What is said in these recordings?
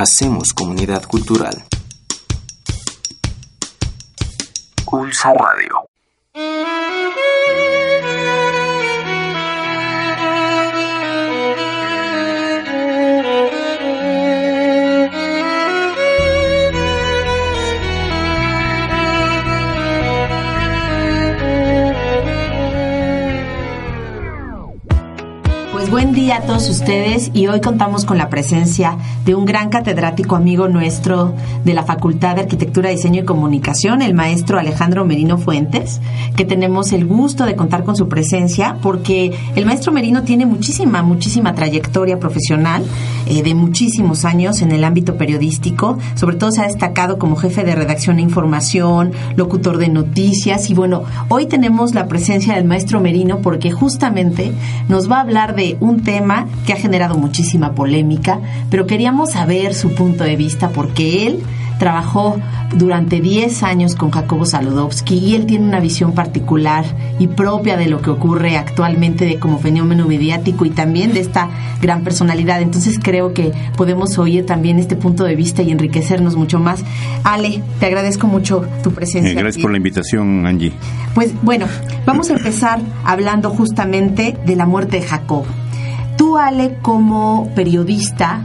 Hacemos comunidad cultural. Pulso Radio. Día a todos ustedes y hoy contamos con la presencia de un gran catedrático amigo nuestro de la Facultad de Arquitectura, Diseño y Comunicación, el maestro Alejandro Merino Fuentes, que tenemos el gusto de contar con su presencia porque el maestro Merino tiene muchísima, muchísima trayectoria profesional eh, de muchísimos años en el ámbito periodístico, sobre todo se ha destacado como jefe de redacción e información, locutor de noticias. Y bueno, hoy tenemos la presencia del maestro Merino porque justamente nos va a hablar de un tema que ha generado muchísima polémica, pero queríamos saber su punto de vista porque él trabajó durante 10 años con Jacobo Saludowski y él tiene una visión particular y propia de lo que ocurre actualmente de como fenómeno mediático y también de esta gran personalidad. Entonces creo que podemos oír también este punto de vista y enriquecernos mucho más. Ale, te agradezco mucho tu presencia. Eh, gracias por la invitación, Angie. Pues bueno, vamos a empezar hablando justamente de la muerte de Jacobo. Ale, como periodista,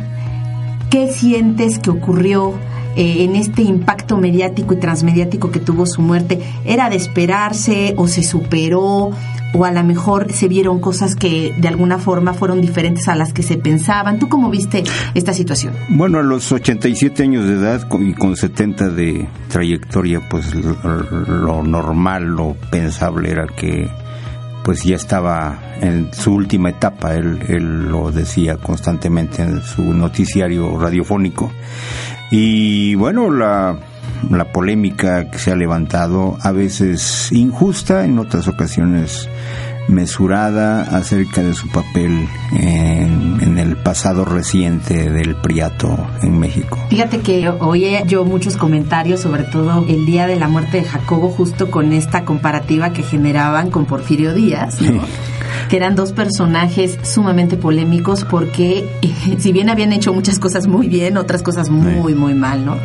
¿qué sientes que ocurrió eh, en este impacto mediático y transmediático que tuvo su muerte? ¿Era de esperarse o se superó? o a lo mejor se vieron cosas que de alguna forma fueron diferentes a las que se pensaban. ¿Tú cómo viste esta situación? Bueno, a los 87 años de edad y con 70 de trayectoria, pues lo normal, lo pensable era que pues ya estaba en su última etapa, él, él lo decía constantemente en su noticiario radiofónico. Y bueno, la, la polémica que se ha levantado, a veces injusta, en otras ocasiones mesurada acerca de su papel en, el pasado reciente del Priato en México. Fíjate que oí yo muchos comentarios, sobre todo el día de la muerte de Jacobo, justo con esta comparativa que generaban con Porfirio Díaz, que eran dos personajes sumamente polémicos porque si bien habían hecho muchas cosas muy bien, otras cosas muy, muy mal, ¿no?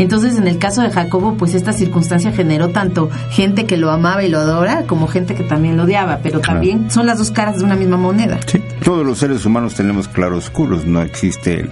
Entonces, en el caso de Jacobo, pues esta circunstancia generó tanto gente que lo amaba y lo adora, como gente que también lo odiaba, pero también son las dos caras de una misma moneda. Sí, todos los seres humanos tenemos claroscuros, no existe el,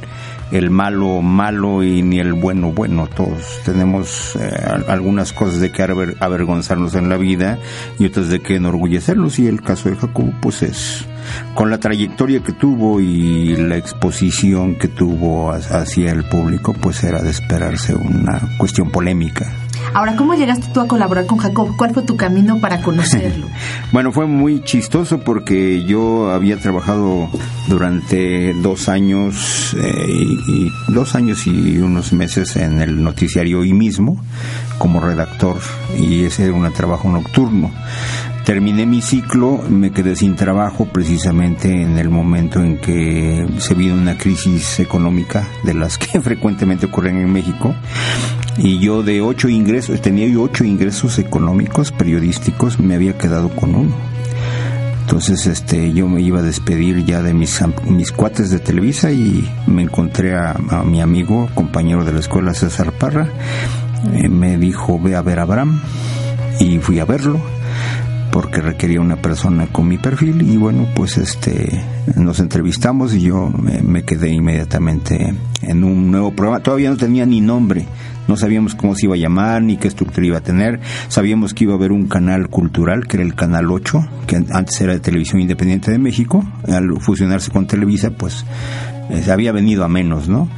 el malo malo y ni el bueno bueno. Todos tenemos eh, algunas cosas de que avergonzarnos en la vida y otras de que enorgullecernos y el caso de Jacobo pues es con la trayectoria que tuvo y la exposición que tuvo hacia el público pues era de esperarse una cuestión polémica. Ahora, ¿cómo llegaste tú a colaborar con Jacob? ¿Cuál fue tu camino para conocerlo? bueno, fue muy chistoso porque yo había trabajado durante dos años eh, y, dos años y unos meses en el noticiario hoy mismo como redactor y ese era un trabajo nocturno. Terminé mi ciclo, me quedé sin trabajo precisamente en el momento en que se vino una crisis económica de las que frecuentemente ocurren en México. Y yo de ocho ingresos, tenía yo ocho ingresos económicos periodísticos, me había quedado con uno. Entonces este, yo me iba a despedir ya de mis, mis cuates de Televisa y me encontré a, mi amigo, compañero de la escuela César Parra, eh, me dijo ve a ver a Abraham. Y fui a verlo porque requería una persona con mi perfil y bueno pues este nos entrevistamos y yo me, quedé inmediatamente en un nuevo programa. Todavía no tenía ni nombre no sabíamos cómo se iba a llamar ni qué estructura iba a tener. Sabíamos que iba a haber un canal cultural que era el canal 8 que antes era de televisión independiente de México. Al fusionarse con Televisa pues eh, había venido a menos no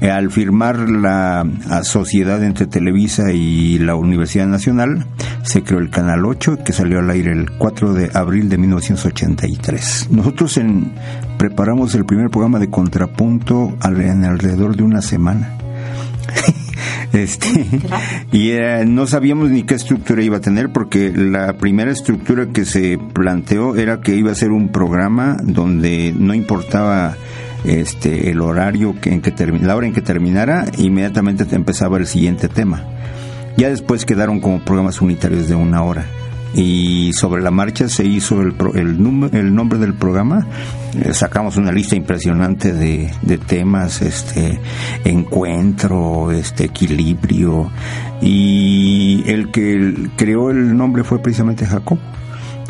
al firmar la sociedad entre Televisa y la Universidad Nacional, se creó el Canal 8 que salió al aire el 4 de abril de 1983. Nosotros en, preparamos el primer programa de contrapunto en alrededor de una semana este y no sabíamos ni qué estructura iba a tener porque la primera estructura que se planteó era que iba a ser un programa donde no importaba este el horario que, en que la hora en que terminara inmediatamente empezaba el siguiente tema. Ya después quedaron como programas unitarios de una hora. Y sobre la marcha se hizo el, el, el nombre del programa. Eh, sacamos una lista impresionante de, de, temas este encuentro este equilibrio. Y el que creó el nombre fue precisamente Jacob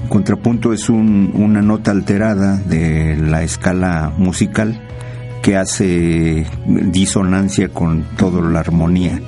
contrapunto es un, una nota alterada de la escala musical que hace disonancia con toda la armonía.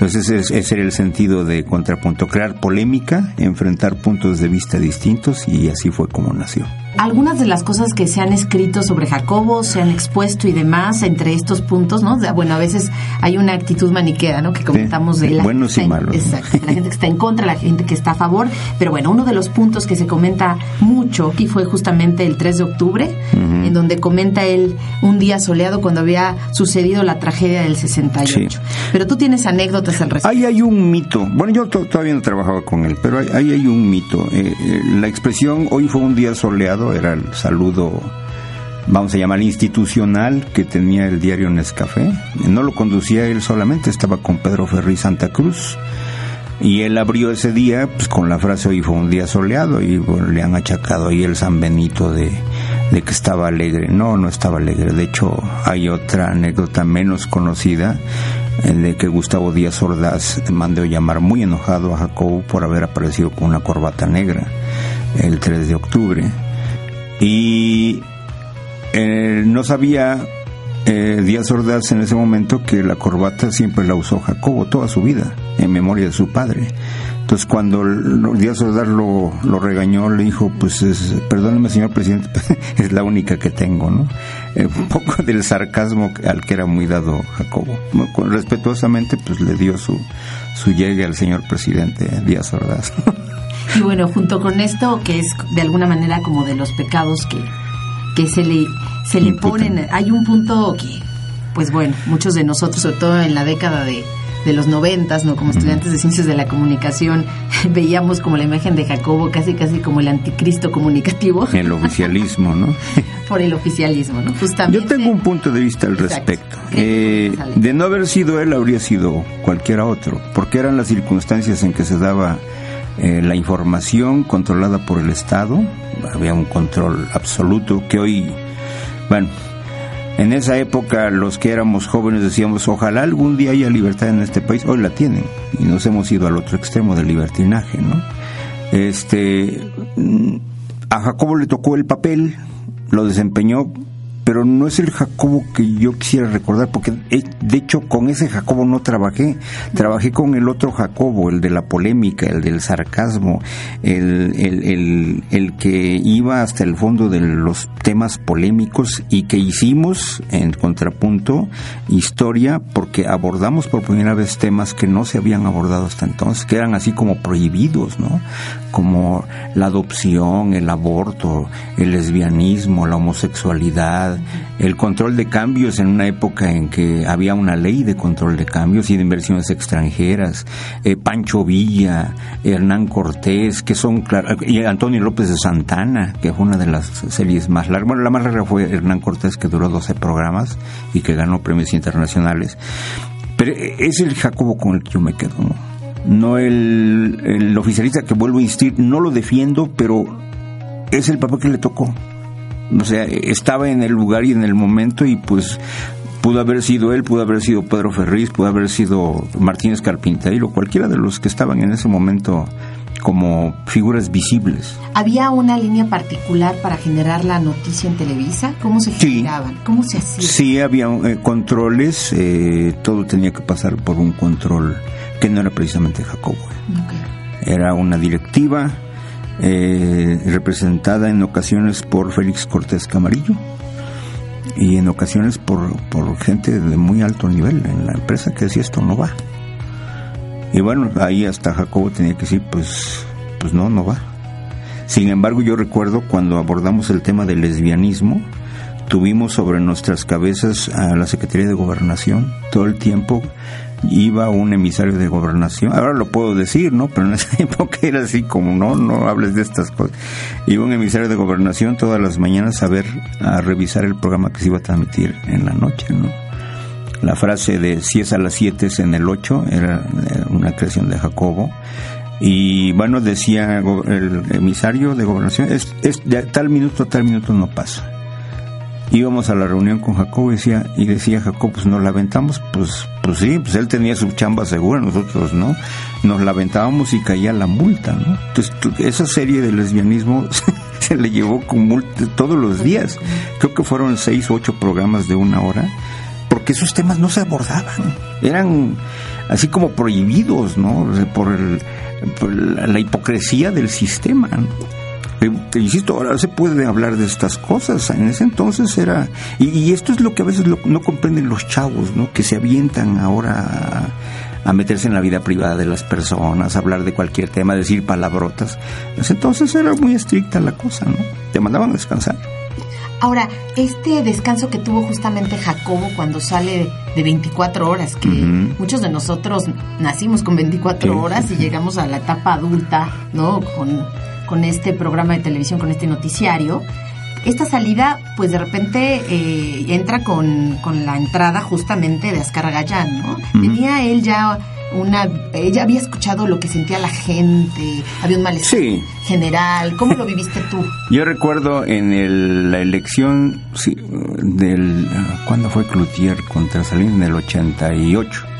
Entonces ese, era el sentido de contrapunto, crear polémica, enfrentar puntos de vista distintos y así fue como nació algunas de las cosas que se han escrito sobre Jacobo, se han expuesto y demás entre estos puntos, ¿no? Bueno, a veces hay una actitud maniquea, ¿no? Que comentamos de la buenos y malos. Exacto, la gente que está en contra, la gente que está a favor, pero bueno, uno de los puntos que se comenta mucho y fue justamente el 3 de octubre, en donde comenta él un día soleado cuando había sucedido la tragedia del 68. Pero tú tienes anécdotas Ahí hay un mito. Bueno, yo todavía no trabajaba con él, pero ahí hay un mito. Eh, eh, la expresión hoy fue un día soleado era el saludo, vamos a llamar institucional, que tenía el diario Nescafé. No lo conducía él solamente, estaba con Pedro Ferri Santa Cruz. Y él abrió ese día pues, con la frase hoy fue un día soleado y le han achacado ahí el San Benito de que estaba alegre. No, no estaba alegre. De hecho, hay otra anécdota menos conocida eh, de que Gustavo Díaz Ordaz mandó llamar muy enojado a Jacobo por haber aparecido con una corbata negra el 3 de octubre. Y eh, no sabía eh, Díaz Ordaz en ese momento que la corbata siempre la usó Jacobo toda su vida, en memoria de su padre. Entonces cuando Díaz Ordaz lo, lo regañó, le dijo, pues es, perdóneme señor presidente, es la única que tengo, ¿no? Eh, un poco del sarcasmo al que era muy dado Jacobo. Respetuosamente pues le dio su, su llegue al señor presidente Díaz Ordaz. Y bueno, junto con esto, que es de alguna manera como de los pecados que, que se le, se le ponen, hay un punto que, pues bueno, muchos de nosotros, sobre todo en la década de, de los noventas, ¿no? Como estudiantes de ciencias de la comunicación, veíamos como la imagen de Jacobo casi casi como el anticristo comunicativo. El oficialismo, ¿no? Por el oficialismo, ¿no? Justamente. Yo tengo un punto de vista al respecto. Eh, de no haber sido él, habría sido cualquiera otro, porque eran las circunstancias en que se daba eh, la información controlada por el Estado, había un control absoluto que hoy, bueno, en esa época los que éramos jóvenes decíamos, ojalá algún día haya libertad en este país, hoy la tienen y nos hemos ido al otro extremo del libertinaje, ¿no? Este, mm, a Jacobo le tocó el papel, lo desempeñó pero no es el Jacobo que yo quisiera recordar, porque eh, de hecho con ese Jacobo no trabajé, trabajé con el otro Jacobo, el de la polémica, el del sarcasmo, el, el, el, que iba hasta el fondo de los temas polémicos y que hicimos en contrapunto historia porque abordamos por primera vez temas que no se habían abordado hasta entonces, que eran así como prohibidos, ¿no? Como la adopción, el aborto, el lesbianismo, la homosexualidad, el control de cambios en una época en que había una ley de control de cambios y de inversiones extranjeras, eh, Pancho Villa, Hernán Cortés, que son, y Antonio López de Santana, que fue una de las series más largas. Bueno, la más larga fue Hernán Cortés, que duró 12 programas y que ganó premios internacionales. Pero es el Jacobo con el que yo me quedo, ¿no? El, el oficialista que vuelvo a insistir, no lo defiendo, pero es el papel que le tocó o sea, estaba en el lugar y en el momento y pues pudo haber sido él, pudo haber sido Pedro Ferriz, pudo haber sido Martínez Carpinteiro, cualquiera de los que estaban en ese momento como figuras visibles. ¿Había una línea particular para generar la noticia en Televisa? ¿Cómo se generaban? ¿Cómo se hacía? Sí, había eh, controles, eh, todo tenía que pasar por un control que no era precisamente Jacobo. Era una directiva, eh, representada en ocasiones por Félix Cortés Camarillo y en ocasiones por, por gente de muy alto nivel en la empresa que decía esto no va. Y bueno, ahí hasta Jacobo tenía que decir, pues, pues no, no va. Sin embargo, yo recuerdo cuando abordamos el tema del lesbianismo, tuvimos sobre nuestras cabezas a la Secretaría de Gobernación todo el tiempo iba un emisario de gobernación, ahora lo puedo decir, ¿no? Pero en esa época era así como, no, no hables de estas cosas. Iba un emisario de gobernación todas las mañanas a ver, a revisar el programa que se iba a transmitir en la noche, ¿no? La frase de si es a las 7 es en el 8 era una creación de Jacobo. Y bueno, decía el emisario de gobernación, es, es de tal minuto a tal minuto no pasa íbamos a la reunión con Jacobo y decía, y decía Jacob, pues nos la aventamos, pues, pues sí, pues él tenía su chamba segura, nosotros no, nos la aventábamos y caía la multa, ¿no? Entonces, esa serie de lesbianismo se le llevó con multa todos los días. Creo que fueron seis o ocho programas de una hora, porque esos temas no se abordaban, eran así como prohibidos, ¿no? Por, el, la hipocresía del sistema. Te insisto, ahora se puede hablar de estas cosas. En ese entonces era. Y, esto es lo que a veces no comprenden los chavos, ¿no? Que se avientan ahora a, meterse en la vida privada de las personas, a hablar de cualquier tema, decir palabrotas. En ese entonces era muy estricta la cosa, ¿no? Te mandaban a descansar. Ahora, este descanso que tuvo justamente Jacobo cuando sale de 24 horas, que muchos de nosotros nacimos con 24 horas y llegamos a la etapa adulta, ¿no? Con con este programa de televisión, con este noticiario, esta salida, pues de repente eh, entra con, la entrada justamente de Ascar Gallán, ¿no? Tenía él ya una. Ella había escuchado lo que sentía la gente, había un malestar general. ¿Cómo lo viviste tú? Yo recuerdo en la elección del. ¿Cuándo fue Cloutier contra Salinas? En el 88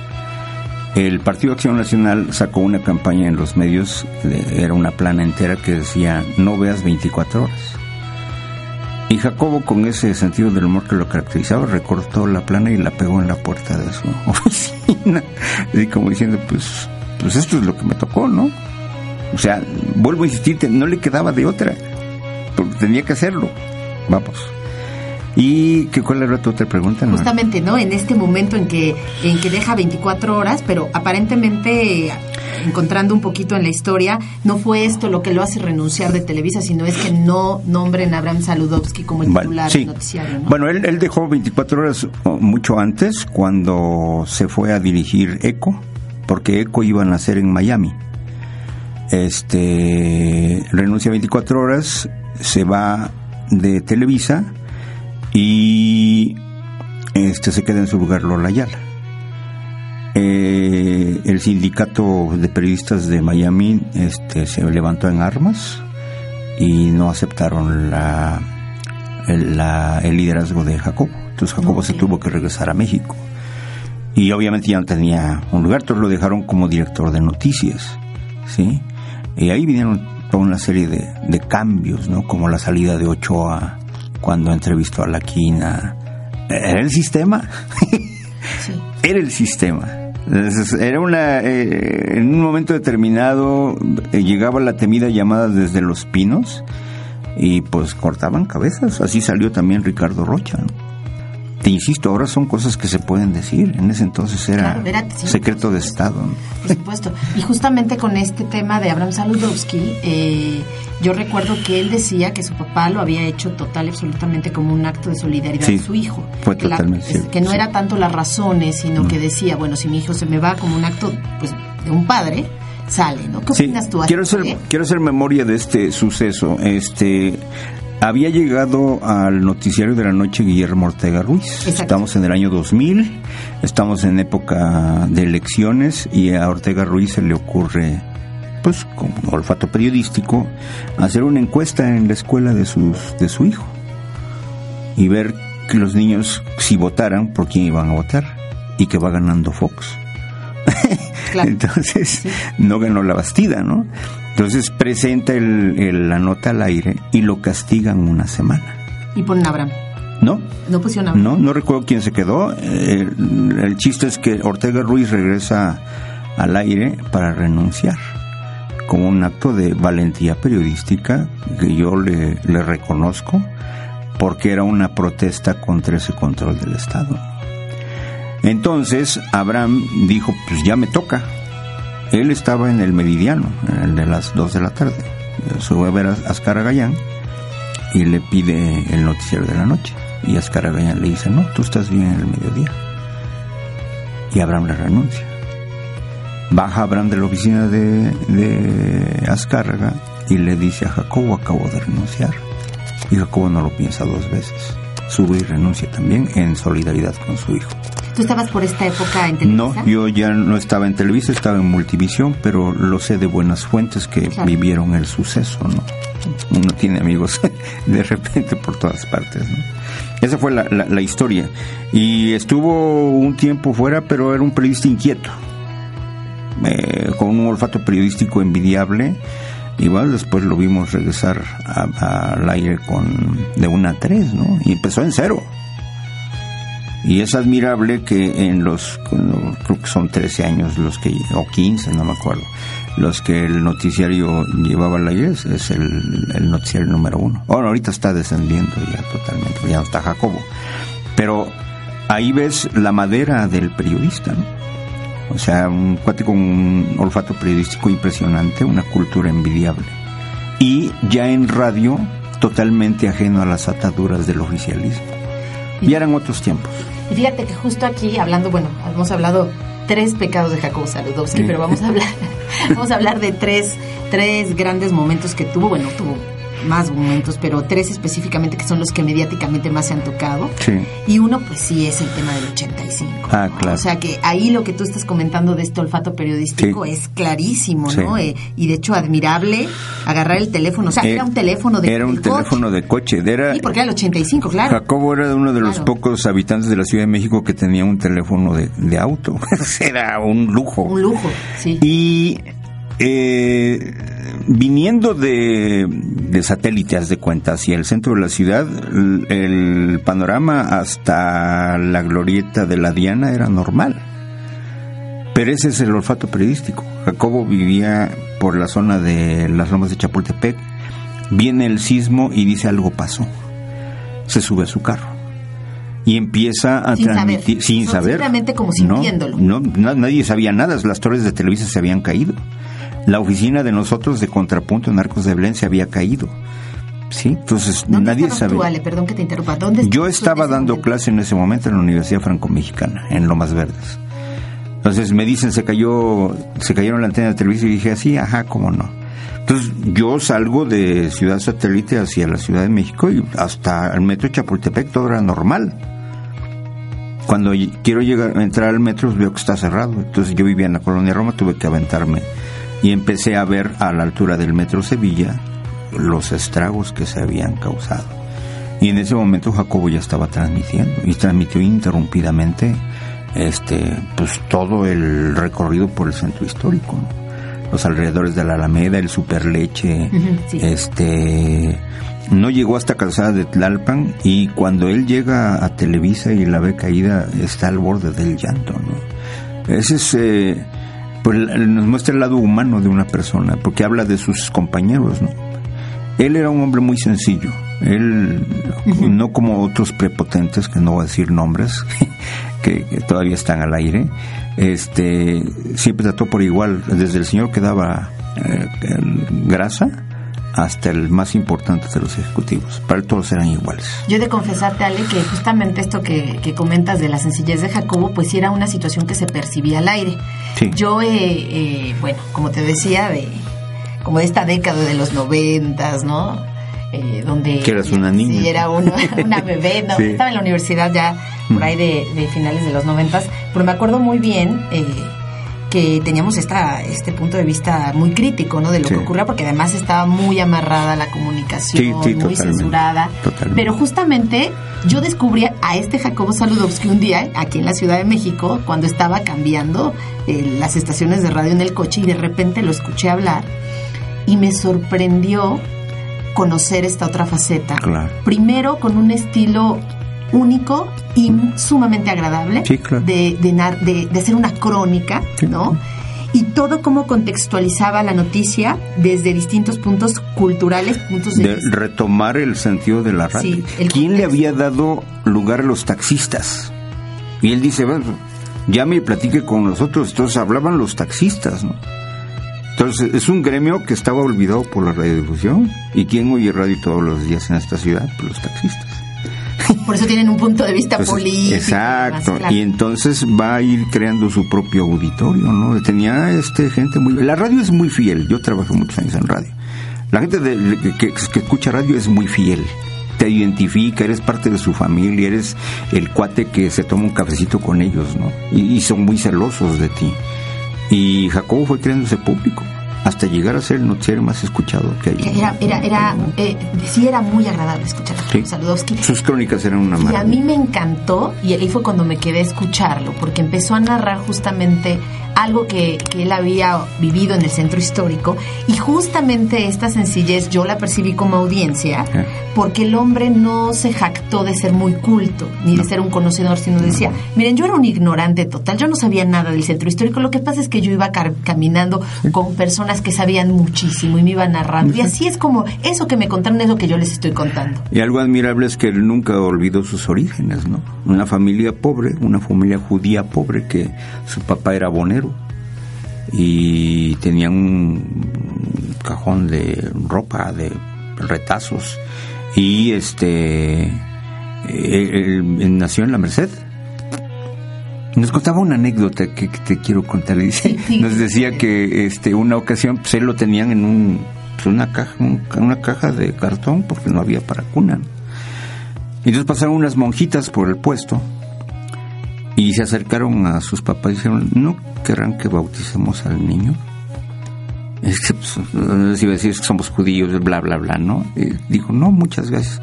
el Partido Acción Nacional sacó una campaña en los medios, era una plana entera que decía, no veas 24 horas. Y Jacobo, con ese sentido del humor que lo caracterizaba, recortó la plana y la pegó en la puerta de su oficina. Y como diciendo, pues, pues esto es lo que me tocó, ¿no? O sea, vuelvo a insistir, no le quedaba de otra, porque tenía que hacerlo. Vamos. ¿Y qué, cuál era tu otra pregunta? Justamente, ¿no? En este momento en que, en que deja 24 horas, pero aparentemente encontrando un poquito en la historia, no fue esto lo que lo hace renunciar de Televisa, sino es que no nombren a Abraham Saludowski como el titular noticiario. Bueno, él, él dejó 24 horas mucho antes, cuando se fue a dirigir ECO, porque ECO iba a nacer en Miami. Este renuncia 24 horas, se va de Televisa y este se queda en su lugar Lola Ayala. Eh, el sindicato de periodistas de Miami este, se levantó en armas y no aceptaron la, el, liderazgo de Jacobo. Entonces Jacobo se tuvo que regresar a México. Y obviamente ya no tenía un lugar, entonces lo dejaron como director de noticias. ¿sí? Y ahí vinieron toda una serie de, de cambios, ¿no? como la salida de Ochoa cuando entrevistó a la Quina. Era el sistema. Era el sistema. Era una. Eh, en un momento determinado eh, llegaba la temida llamada desde los pinos y pues cortaban cabezas. Así salió también Ricardo Rocha. Te insisto, ahora son cosas que se pueden decir. En ese entonces era, secreto de Estado. Por supuesto. Y justamente con este tema de Abraham Saludowski, eh, yo recuerdo que él decía que su papá lo había hecho total y absolutamente como un acto de solidaridad de su hijo. Fue que totalmente Que no era tanto las razones, sino que decía, bueno, si mi hijo se me va como un acto pues, de un padre, sale, ¿no? ¿Qué opinas tú? Quiero hacer, quiero hacer memoria de este suceso. Este, había llegado al noticiario de la noche Guillermo Ortega Ruiz. Estamos en el año 2000, estamos en época de elecciones y a Ortega Ruiz se le ocurre, pues como olfato periodístico, hacer una encuesta en la escuela de, sus, de su hijo y ver que los niños, si votaran, por quién iban a votar y que va ganando Fox. Entonces, no ganó la Bastida, ¿no? Entonces presenta el, la nota al aire y lo castigan una semana. ¿Y ponen a Abraham? No. ¿No pusieron a Abraham? No, no recuerdo quién se quedó. el, chiste es que Ortega Ruiz regresa al aire para renunciar como un acto de valentía periodística que yo le, le reconozco porque era una protesta contra ese control del Estado. Entonces Abraham dijo, pues ya me toca, él estaba en el meridiano, en el de las 2 de la tarde. Sube a ver a Ascar Gallán y le pide el noticiero de la noche. Y Ascar Gallán le dice, no, tú estás bien en el mediodía. y Abraham le renuncia. Baja Abraham de la oficina de, de y le dice a Jacobo, acabo de renunciar. Y Jacobo no lo piensa dos veces. Sube y renuncia también en solidaridad con su hijo. ¿Tú estabas por esta época en Televisa? No, yo ya no estaba en Televisa, estaba en Multivisión, pero lo sé de buenas fuentes que Claro. vivieron el suceso, ¿no? Uno tiene amigos de repente por todas partes, ¿no? Esa fue la, la- la historia. Y estuvo un tiempo fuera, pero era un periodista inquieto, eh, con un olfato periodístico envidiable. Y bueno, después lo vimos regresar a- al aire con de una a tres, ¿no? Y empezó en cero. Y es admirable que en los, creo que son 13 años los que, o 15, no me acuerdo, los que el noticiario llevaba al aire es, el, el noticiario número uno. Ahora ahorita está descendiendo ya totalmente, ya está Jacobo. Pero ahí ves la madera del periodista, ¿no? O sea, un cuate con un olfato periodístico impresionante, una cultura envidiable. Y ya en radio, totalmente ajeno a las ataduras del oficialismo. Y eran otros tiempos. Y fíjate que justo aquí, hablando, bueno, hemos hablado tres pecados de Jacobo Saludowski, Sí. pero vamos a hablar, vamos a hablar de tres, tres grandes momentos que tuvo, bueno, tuvo más momentos, pero tres específicamente que son los que mediáticamente más se han tocado. Sí. Y uno, pues sí, es el tema del 85. Ah, claro. O sea que ahí lo que tú estás comentando de este olfato periodístico Sí. es clarísimo, ¿no? Eh, y de hecho, admirable agarrar el teléfono. O sea, Eh, era un teléfono de Era un coche. teléfono de coche. Era, Sí, porque era el 85, claro. Jacobo era uno de los Claro. pocos habitantes de la Ciudad de México que tenía un teléfono de, de auto. era un lujo. Un lujo, sí. Y eh, viniendo de, de satélite, haz de cuenta, hacia el centro de la ciudad, el, el panorama hasta la glorieta de la Diana era normal. Pero ese es el olfato periodístico. Jacobo vivía por la zona de las lomas de Chapultepec. Viene el sismo y dice algo pasó. Se sube a su carro y empieza a Sin saber. transmitir sin So- saber. simplemente como sintiéndolo. No, na- nadie sabía nada. Las torres de Televisa se habían caído. La oficina de nosotros de Contrapunto en Arcos de Belén se había caído. Sí, entonces ¿Dónde nadie estabas tú. Ale? Perdón que te interrumpa. ¿Dónde Yo estaba dando momento? clase en ese momento en la Universidad Franco-Mexicana, en Lomas Verdes. Entonces me dicen, se cayó, se cayeron la antena de televisión y dije así, ajá, cómo no. Entonces yo salgo de Ciudad Satélite hacia la Ciudad de México y hasta el metro Chapultepec todo era normal. Cuando quiero llegar, entrar al metro veo que está cerrado. Entonces yo vivía en la colonia Roma, tuve que aventarme y empecé a ver a la altura del metro Sevilla los estragos que se habían causado. Y en ese momento Jacobo ya estaba transmitiendo y transmitió ininterrumpidamente este pues todo el recorrido por el centro histórico, ¿no? los alrededores de la Alameda, el Superleche, sí. este no llegó hasta Calzada de Tlalpan y cuando él llega a Televisa y la ve caída está al borde del llanto, ¿no? Ese es eh, pues nos muestra el lado humano de una persona porque habla de sus compañeros, ¿no? Él era un hombre muy sencillo. Él, no como otros prepotentes, que no voy a decir nombres, que, que todavía están al aire, este, siempre trató por igual, desde el señor que daba eh, grasa hasta el más importante de los ejecutivos. Para él todos eran iguales. Yo he de confesarte, Ale, que justamente esto que, que comentas de la sencillez de Jacobo, pues sí era una situación que se percibía al aire. Sí. Yo, eh, eh, bueno, como te decía, de como de esta década de los noventas, ¿no? Eh, donde Que eras una niña. Sí, era una, una bebé, ¿no? Sí. Estaba en la universidad ya por ahí de, de finales de los noventas, pero me acuerdo muy bien eh, que teníamos esta, este punto de vista muy crítico, ¿no? De lo Sí. que ocurría, porque además estaba muy amarrada la comunicación, Sí, sí, muy totalmente. censurada. Totalmente. Pero justamente yo descubrí a este Jacobo Saludowski un día aquí en la Ciudad de México cuando estaba cambiando eh, las estaciones de radio en el coche y de repente lo escuché hablar y me sorprendió conocer esta otra faceta. Claro. Primero con un estilo único y sumamente agradable Sí, claro. de, de, nar- de- de hacer una crónica, Sí. ¿no? Y todo como contextualizaba la noticia desde distintos puntos culturales, puntos de, de vista. retomar el sentido de la radio. Sí, ¿Quién le había dado lugar a los taxistas? Y él dice, bueno, llame y platique con nosotros. Entonces hablaban los taxistas, ¿no? Entonces es un gremio que estaba olvidado por la radiodifusión. ¿Y quién oye radio todos los días en esta ciudad? Pues los taxistas. Por eso tienen un punto de vista Entonces, político. Exacto. más claro. Y entonces va a ir creando su propio auditorio, ¿no? Tenía este gente muy... La radio es muy fiel. Yo trabajé muchos años en radio. La gente de- que escucha radio es muy fiel. Te identifica, eres parte de su familia, eres el cuate que se toma un cafecito con ellos, ¿no? Y, y son muy celosos de ti. Y Jacobo fue creando ese público hasta llegar a ser el noticiero más escuchado que hay. Era, era, era, eh, sí era muy agradable escuchar a Sí. Saludowski. Sus crónicas eran una Y a maravilla. mí me encantó, y ahí fue cuando me quedé a escucharlo, porque empezó a narrar justamente algo que, que él había vivido en el centro histórico, y justamente esta sencillez yo la percibí como audiencia, porque el hombre no se jactó de ser muy culto, ni de ser un conocedor, sino decía, miren, yo era un ignorante total, yo no sabía nada del centro histórico, lo que pasa es que yo iba caminando con personas que sabían muchísimo y me iban narrando, y así es como, eso que me contaron es lo que yo les estoy contando. Y algo admirable es que él nunca olvidó sus orígenes, ¿no? Una familia pobre, una familia judía pobre que su papá era bonero y tenía un cajón de ropa, de retazos y este él, él nació en la Merced. Nos contaba una anécdota que, que te quiero contar. Dice, Sí, sí. nos decía que este una ocasión pues él lo tenían en un pues, una caja un- una caja de cartón porque no había para cuna. entonces pasaron unas monjitas por el puesto y se acercaron a sus papás y dijeron, ¿no querrán que bauticemos al niño? Es que, pues, les iba a decir que somos judíos, bla, bla, bla, ¿no? Y dijo, no, muchas gracias.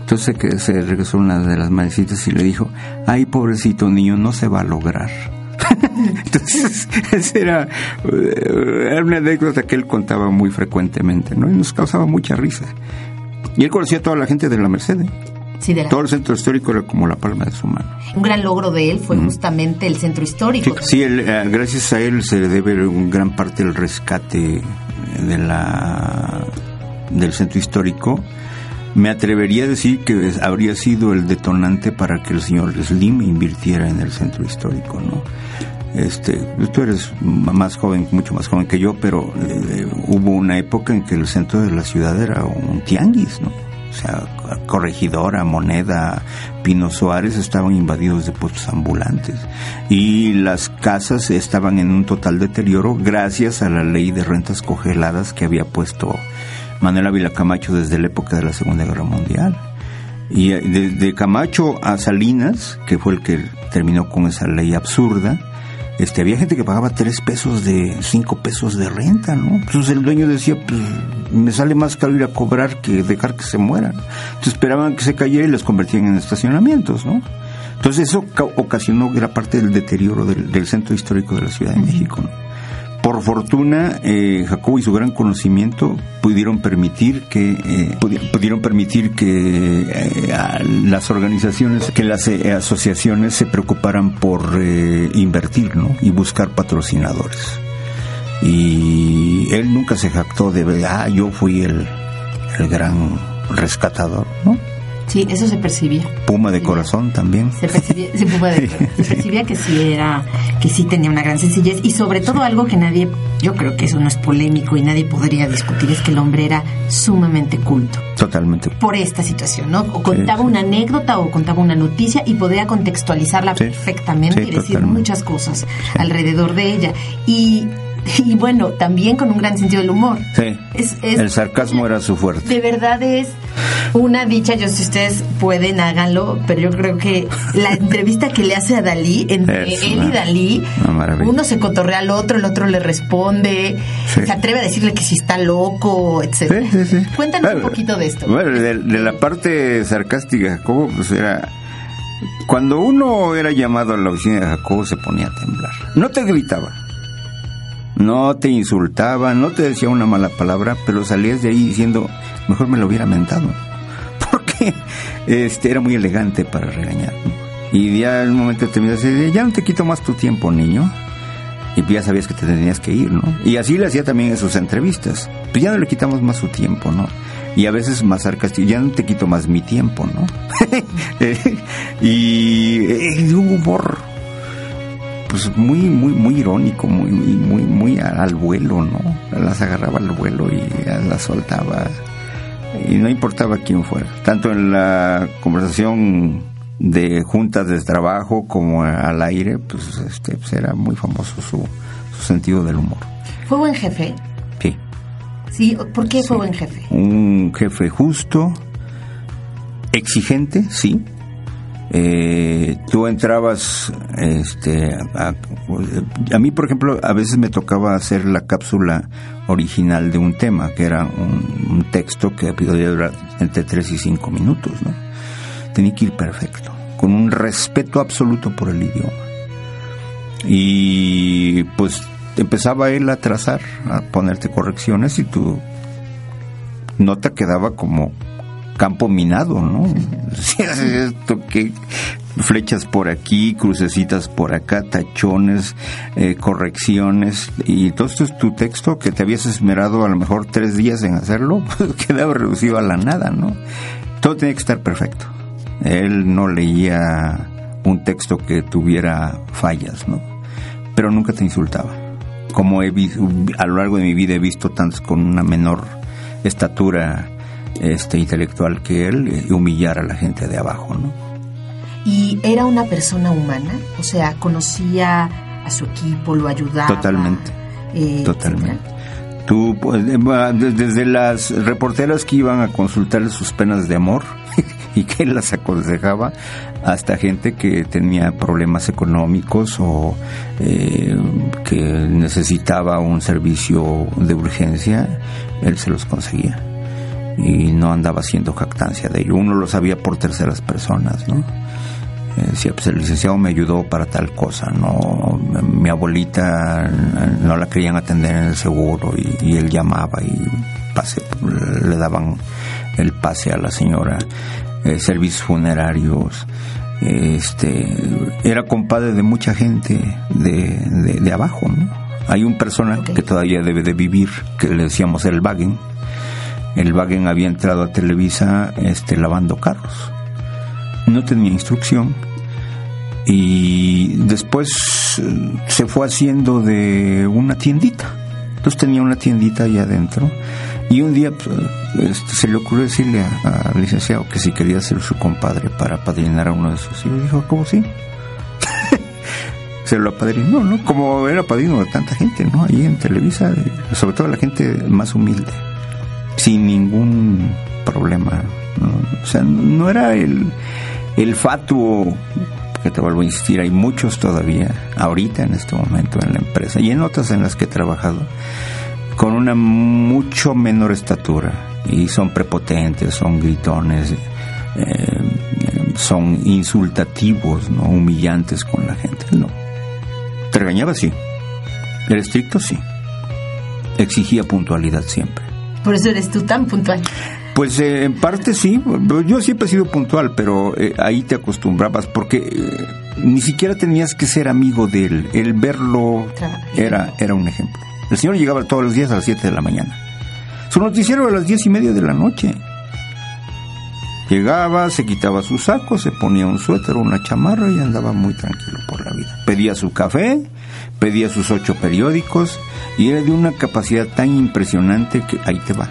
Entonces que se regresó una de las madrecitas y le dijo, ay, pobrecito niño, no se va a lograr. Entonces, esa era, eh, era una anécdota que él contaba muy frecuentemente, ¿no? Y nos causaba mucha risa. Y él conocía a toda la gente de la Merced. Sí, de la- Todo el centro histórico era como la palma de su mano. Un gran logro de él fue justamente el centro Sí, histórico. sí, él, eh, gracias a él se le debe un gran parte del rescate de la del centro histórico. Me atrevería a decir que habría sido el detonante para que el señor Slim invirtiera en el centro histórico, ¿no? Este, tú eres más joven, mucho más joven que yo, pero eh, hubo una época en que el centro de la ciudad era un tianguis, ¿no? O sea, Corregidora, Moneda, Pino Suárez estaban invadidos de puestos ambulantes y las casas estaban en un total deterioro gracias a la ley de rentas congeladas que había puesto Manuel Ávila Camacho desde la época de la Segunda Guerra Mundial. Y eh, de, de Camacho a Salinas, que fue el que terminó con esa ley absurda, este, había gente que pagaba tres pesos de, cinco pesos de renta, ¿no? Entonces el dueño decía, pues me sale más caro ir a cobrar que dejar que se mueran. Entonces esperaban que se cayera y los convertían en estacionamientos, ¿no? Entonces eso ca- ocasionó gran parte del deterioro del, del centro histórico de la Ciudad de México, ¿no? Por fortuna, eh, Jacobo y su gran conocimiento pudieron permitir que eh, pudi- pudieron permitir que eh, las organizaciones, que las eh, asociaciones se preocuparan por invertir, ¿no? Y buscar patrocinadores. Y él nunca se jactó de, ah, yo fui el, el gran rescatador, ¿no? Sí, eso se percibía. Puma de corazón también. Se percibía, se, puede- se percibía que sí era, que sí tenía una gran sencillez y sobre todo algo que nadie, yo creo que eso no es polémico y nadie podría discutir, es que el hombre era sumamente culto Totalmente. por esta situación, ¿no? O contaba Sí, sí. una anécdota o contaba una noticia y podía contextualizarla Sí, perfectamente y decir totalmente. muchas cosas alrededor de ella. Y, y bueno, también con un gran sentido del humor. Sí. Es- es- el sarcasmo era su fuerte. De verdad es una dicha, yo si ustedes pueden, háganlo, pero yo creo que la entrevista que le hace a Dalí, entre Es él una- y Dalí, uno se cotorrea al otro, el otro le responde, Sí. se atreve a decirle que si está loco, etcétera. Sí, sí, sí. Cuéntanos un poquito de esto. Bueno, de, de la parte sarcástica, Jacobo, pues era. Cuando uno era llamado a la oficina de Jacobo, se ponía a temblar. No te gritaba, no te insultaba, no te decía una mala palabra, pero salías de ahí diciendo, mejor me lo hubiera mentado. Porque este, era muy elegante para regañar. Y ya en un momento terminas de ya no te quito más tu tiempo, niño. Y ya sabías que te tenías que ir, ¿no? Y así le hacía también en sus entrevistas. Pues ya no le quitamos más su tiempo, ¿no? Y a veces más sarcástico, ya no te quito más mi tiempo, ¿no? Eh, y eh, de un humor, pues muy, muy, muy irónico, muy, muy, muy al vuelo, ¿no? Las agarraba al vuelo y las soltaba. y no importaba quién fuera, tanto en la conversación de juntas de trabajo como al aire, pues, este, pues era muy famoso su, su sentido del humor. ¿Fue buen jefe? Sí. Sí, ¿por qué fue buen jefe? Un jefe justo, exigente, sí. Eh, tú entrabas, este, a, a, mí por ejemplo, a veces me tocaba hacer la cápsula original de un tema, que era un, texto que podía durar entre 3 y 5 minutos, ¿no? Tenía que ir perfecto, con un respeto absoluto por el idioma. Y pues empezaba él a trazar, a ponerte correcciones y tu nota quedaba como campo minado, ¿no? Esto que flechas por aquí, crucecitas por acá, tachones, eh, correcciones y todo esto es tu texto que te habías esmerado a lo mejor tres días en hacerlo, pues quedaba reducido a la nada, ¿no? Todo tenía que estar perfecto. Él no leía un texto que tuviera fallas, ¿no? Pero nunca te insultaba. Como he visto, a lo largo de mi vida he visto tantos con una menor estatura este intelectual que él humillar a la gente de abajo, ¿no? ¿Y era una persona humana? O sea, conocía a su equipo, lo ayudaba. Totalmente. Eh, totalmente. Etcétera. Tú, pues, desde las reporteras que iban a consultarle sus penas de amor y que él las aconsejaba, hasta gente que tenía problemas económicos o eh, que necesitaba un servicio de urgencia, él se los conseguía y no andaba haciendo jactancia de ello. Uno lo sabía por terceras personas, ¿no? Eh, decía, pues el licenciado me ayudó para tal cosa, no, mi abuelita no la querían atender en el seguro y, y él llamaba y pase, le daban el pase a la señora, eh, servicios funerarios, este, era compadre de mucha gente de, de, de abajo, ¿no? Hay un personaje okay. que todavía debe de vivir, que le decíamos el Wagen, el Wagen había entrado a Televisa este, lavando carros. No tenía instrucción y después se fue haciendo de una tiendita. Entonces tenía una tiendita ahí adentro y un día este, se le ocurrió decirle al licenciado que si quería ser su compadre para padrinar a uno de sus hijos. Dijo, ¿cómo sí? se lo apadrinó, ¿no? Como era padrino de tanta gente, ¿no? Ahí en Televisa, sobre todo la gente más humilde sin ningún problema. ¿no? O sea, no era el, el fatuo, que te vuelvo a insistir, hay muchos todavía, ahorita en este momento en la empresa y en otras en las que he trabajado, con una mucho menor estatura y son prepotentes, son gritones, eh, son insultativos, ¿no? humillantes con la gente. No. Te regañaba, sí. Era estricto, sí. Exigía puntualidad siempre. Por eso eres tú tan puntual. Pues eh, en parte sí, yo siempre he sido puntual, pero eh, ahí te acostumbrabas porque eh, ni siquiera tenías que ser amigo de él, el verlo era, era un ejemplo. El señor llegaba todos los días a las 7 de la mañana. Su noticiero a las diez y media de la noche. Llegaba, se quitaba su saco, se ponía un suéter, una chamarra y andaba muy tranquilo por la vida. Pedía su café, pedía sus ocho periódicos y era de una capacidad tan impresionante que ahí te va.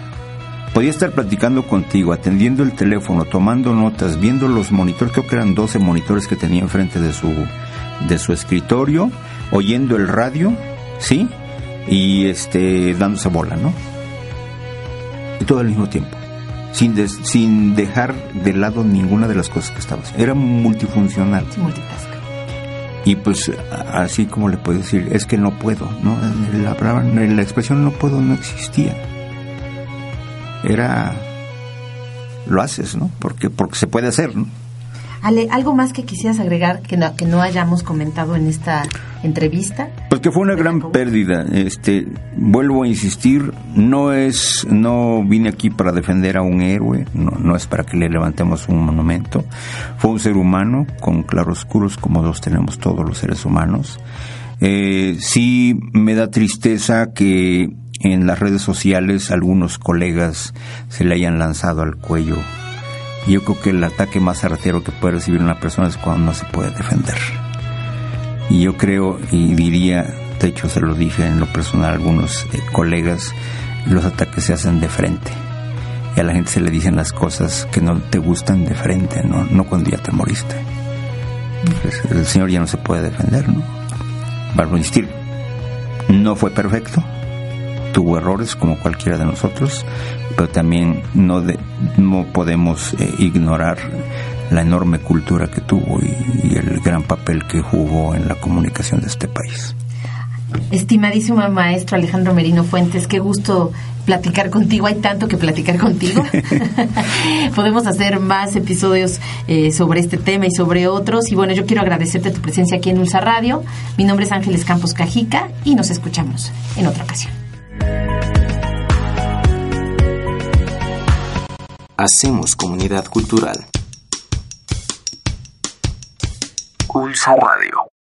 Podía estar platicando contigo, atendiendo el teléfono, tomando notas, viendo los monitores, creo que eran 12 monitores que tenía enfrente de su, de su escritorio, oyendo el radio, ¿sí? Y este, dándose bola, ¿no? Y todo al mismo tiempo sin, de, sin dejar de lado ninguna de las cosas que estaba. Era multifuncional. Y pues así como le puedo decir, es que no puedo, ¿no? La, palabra, la expresión no puedo no existía. Era, lo haces, ¿no? Porque, porque se puede hacer, ¿no? Ale, ¿algo más que quisieras agregar que no, que no hayamos comentado en esta entrevista? Pues que fue una gran pérdida. Este, vuelvo a insistir, no es, no vine aquí para defender a un héroe, no, no es para que le levantemos un monumento. Fue un ser humano con claroscuros como los tenemos todos los seres humanos. Eh, sí me da tristeza que en las redes sociales algunos colegas se le hayan lanzado al cuello yo creo que el ataque más artero que puede recibir una persona es cuando no se puede defender. Y yo creo y diría, de hecho se lo dije en lo personal a algunos eh, colegas, los ataques se hacen de frente. y a la gente se le dicen las cosas que no te gustan de frente, no, no cuando ya te moriste. Pues, el Señor ya no se puede defender, ¿no? Para insistir, no fue perfecto, tuvo errores como cualquiera de nosotros, pero también no, no podemos eh, ignorar la enorme cultura que tuvo y, el gran papel que jugó en la comunicación de este país. Estimadísimo maestro Alejandro Merino Fuentes, qué gusto platicar contigo. Hay tanto que platicar contigo. Podemos hacer más episodios eh, sobre este tema y sobre otros. Y bueno, yo quiero agradecerte tu presencia aquí en Ulsa Radio. Mi nombre es Ángeles Campos Cajica y nos escuchamos en otra ocasión. Hacemos comunidad cultural. Pulsa Radio.